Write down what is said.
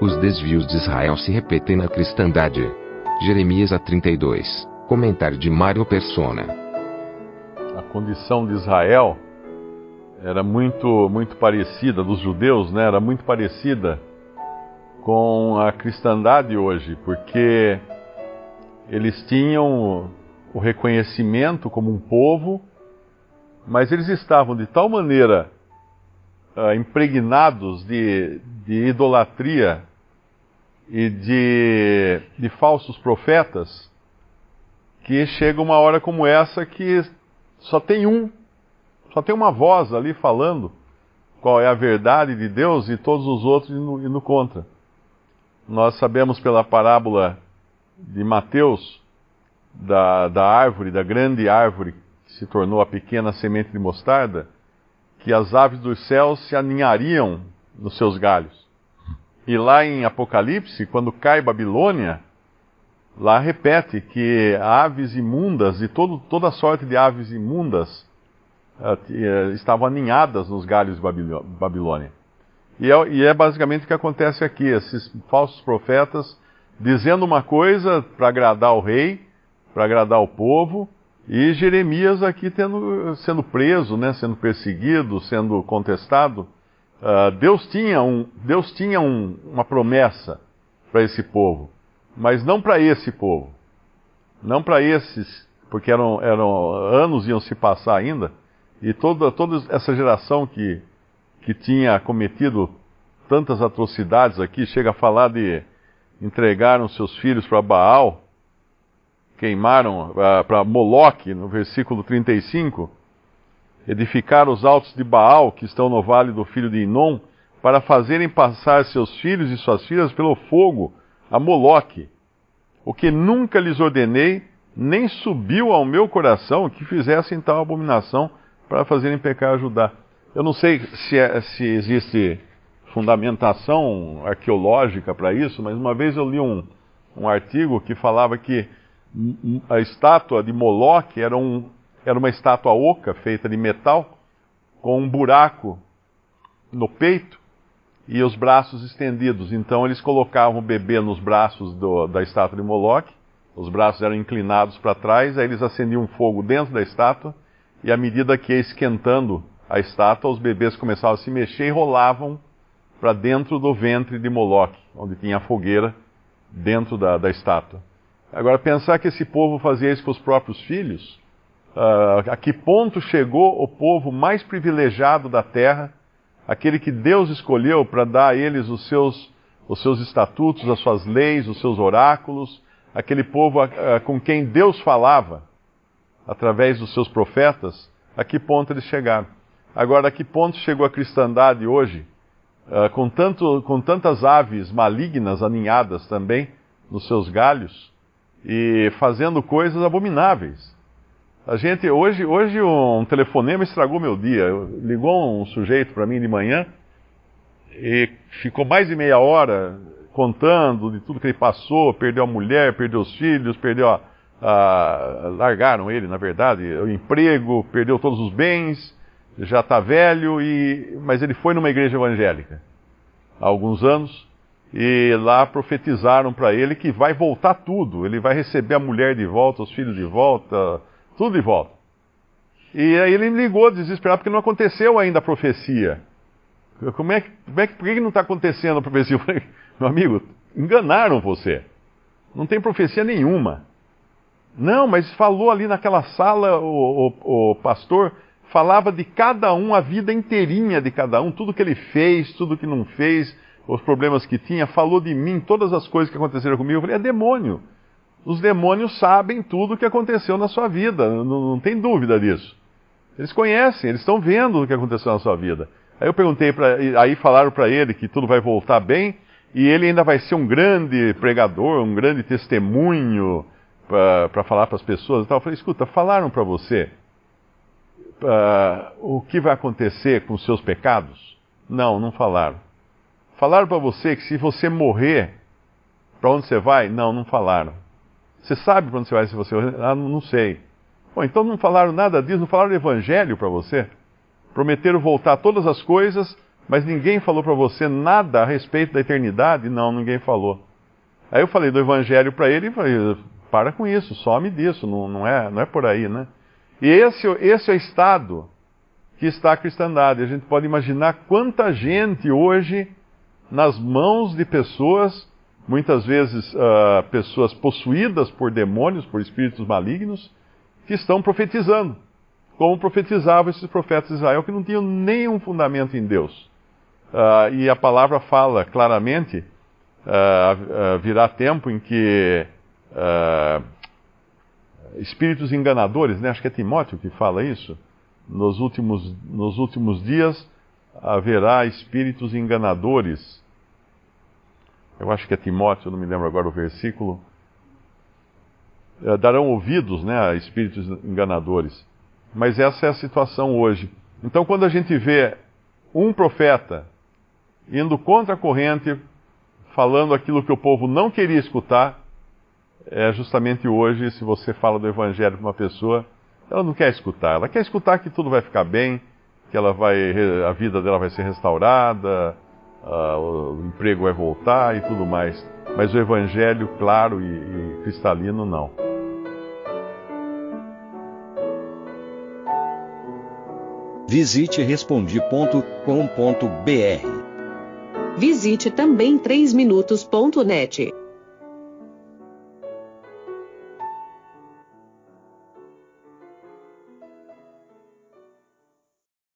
Os desvios de Israel se repetem na cristandade. Jeremias a 32. Comentário de Mário Persona. A condição de Israel era muito muito parecida dos judeus, né? Era muito parecida com a cristandade hoje, porque eles tinham o reconhecimento como um povo, mas eles estavam de tal maneira uh, impregnados de, de idolatria e de, de falsos profetas que chega uma hora como essa que só tem um, só tem uma voz ali falando qual é a verdade de Deus e todos os outros indo, indo contra. Nós sabemos pela parábola de Mateus da, da árvore, da grande árvore que se tornou a pequena semente de mostarda, que as aves dos céus se aninhariam nos seus galhos. E lá em Apocalipse, quando cai Babilônia, lá repete que aves imundas e todo, toda sorte de aves imundas uh, estavam aninhadas nos galhos de Babilônia. E é, e é, basicamente o que acontece aqui: esses falsos profetas dizendo uma coisa para agradar o rei, para agradar o povo, e Jeremias aqui tendo, sendo preso, né, sendo perseguido, sendo contestado. Uh, Deus tinha, um, Deus tinha um, uma promessa para esse povo mas não para esse povo. Não para esses, porque eram, eram anos iam se passar ainda, e toda, toda essa geração que, que tinha cometido tantas atrocidades aqui, chega a falar de entregaram seus filhos para Baal, queimaram uh, para Moloque, no versículo 35, edificaram os altos de Baal, que estão no vale do filho de Inom, para fazerem passar seus filhos e suas filhas pelo fogo a Moloque, o que nunca lhes ordenei, nem subiu ao meu coração que fizessem tal abominação para fazerem pecar a Judá. Eu não sei se, é, se existe fundamentação arqueológica para isso, mas uma vez eu li um, um artigo que falava que a estátua de Moloque era, um, era uma estátua oca feita de metal com um buraco no peito e os braços estendidos. Então eles colocavam o bebê nos braços do, da estátua de Moloque, os braços eram inclinados para trás, aí eles acendiam fogo dentro da estátua, e à medida que ia esquentando a estátua, os bebês começavam a se mexer e rolavam para dentro do ventre de Moloque, onde tinha a fogueira dentro da, da estátua. Agora, pensar que esse povo fazia isso com os próprios filhos, uh, a que ponto chegou o povo mais privilegiado da terra aquele que Deus escolheu para dar a eles os seus, os seus estatutos, as suas leis, os seus oráculos, aquele povo com quem Deus falava através dos seus profetas, a que ponto eles chegaram. Agora, a que ponto chegou a cristandade hoje, uh, com, tanto, com tantas aves malignas aninhadas também nos seus galhos e fazendo coisas abomináveis? A gente, hoje, hoje um telefonema estragou meu dia. Ligou um sujeito para mim de manhã e ficou mais de meia hora contando de tudo que ele passou, perdeu a mulher, perdeu os filhos, perdeu a, a largaram ele, na verdade, o emprego, perdeu todos os bens, já está velho e mas ele foi numa igreja evangélica há alguns anos e lá profetizaram para ele que vai voltar tudo, ele vai receber a mulher de volta, os filhos de volta, tudo de volta. E aí ele ligou desesperado porque não aconteceu ainda a profecia. Como é que, como é que, por que não está acontecendo a profecia? Meu amigo, enganaram você. Não tem profecia nenhuma. Não, mas falou ali naquela sala, o, o, o pastor falava de cada um, a vida inteirinha de cada um, tudo que ele fez, tudo que não fez, os problemas que tinha, falou de mim, todas as coisas que aconteceram comigo. Eu falei, é demônio os demônios sabem tudo o que aconteceu na sua vida, não, não tem dúvida disso. Eles conhecem, eles estão vendo o que aconteceu na sua vida. Aí eu perguntei, pra, aí falaram para ele que tudo vai voltar bem e ele ainda vai ser um grande pregador, um grande testemunho para falar para as pessoas e tal. Eu falei, escuta, falaram para você uh, o que vai acontecer com os seus pecados? Não, não falaram. Falaram para você que se você morrer, para onde você vai? Não, não falaram. Você sabe para onde você vai se você? Ah, não sei. Bom, então não falaram nada disso, não falaram evangelho para você? Prometeram voltar todas as coisas, mas ninguém falou para você nada a respeito da eternidade? Não, ninguém falou. Aí eu falei do evangelho para ele e falei, para com isso, some disso, não, não, é, não é por aí, né? E esse, esse é o estado que está a cristandade. A gente pode imaginar quanta gente hoje nas mãos de pessoas, muitas vezes uh, pessoas possuídas por demônios, por espíritos malignos, que estão profetizando, como profetizavam esses profetas de Israel, que não tinham nenhum fundamento em Deus. Uh, e a palavra fala claramente: uh, virá tempo em que espíritos enganadores, né? acho que é Timóteo que fala isso, nos últimos, nos últimos dias haverá espíritos enganadores. Eu acho que é Timóteo, não me lembro agora o versículo. É, darão ouvidos né, a espíritos enganadores. Mas essa é a situação hoje. Então, quando a gente vê um profeta indo contra a corrente, falando aquilo que o povo não queria escutar, é justamente hoje, se você fala do evangelho para uma pessoa, ela não quer escutar. Ela quer escutar que tudo vai ficar bem, que ela vai, a vida dela vai ser restaurada, uh, o emprego vai voltar e tudo mais. Mas o evangelho claro e, e cristalino não. Visite respondi.com.br. Visite também 3minutos.net.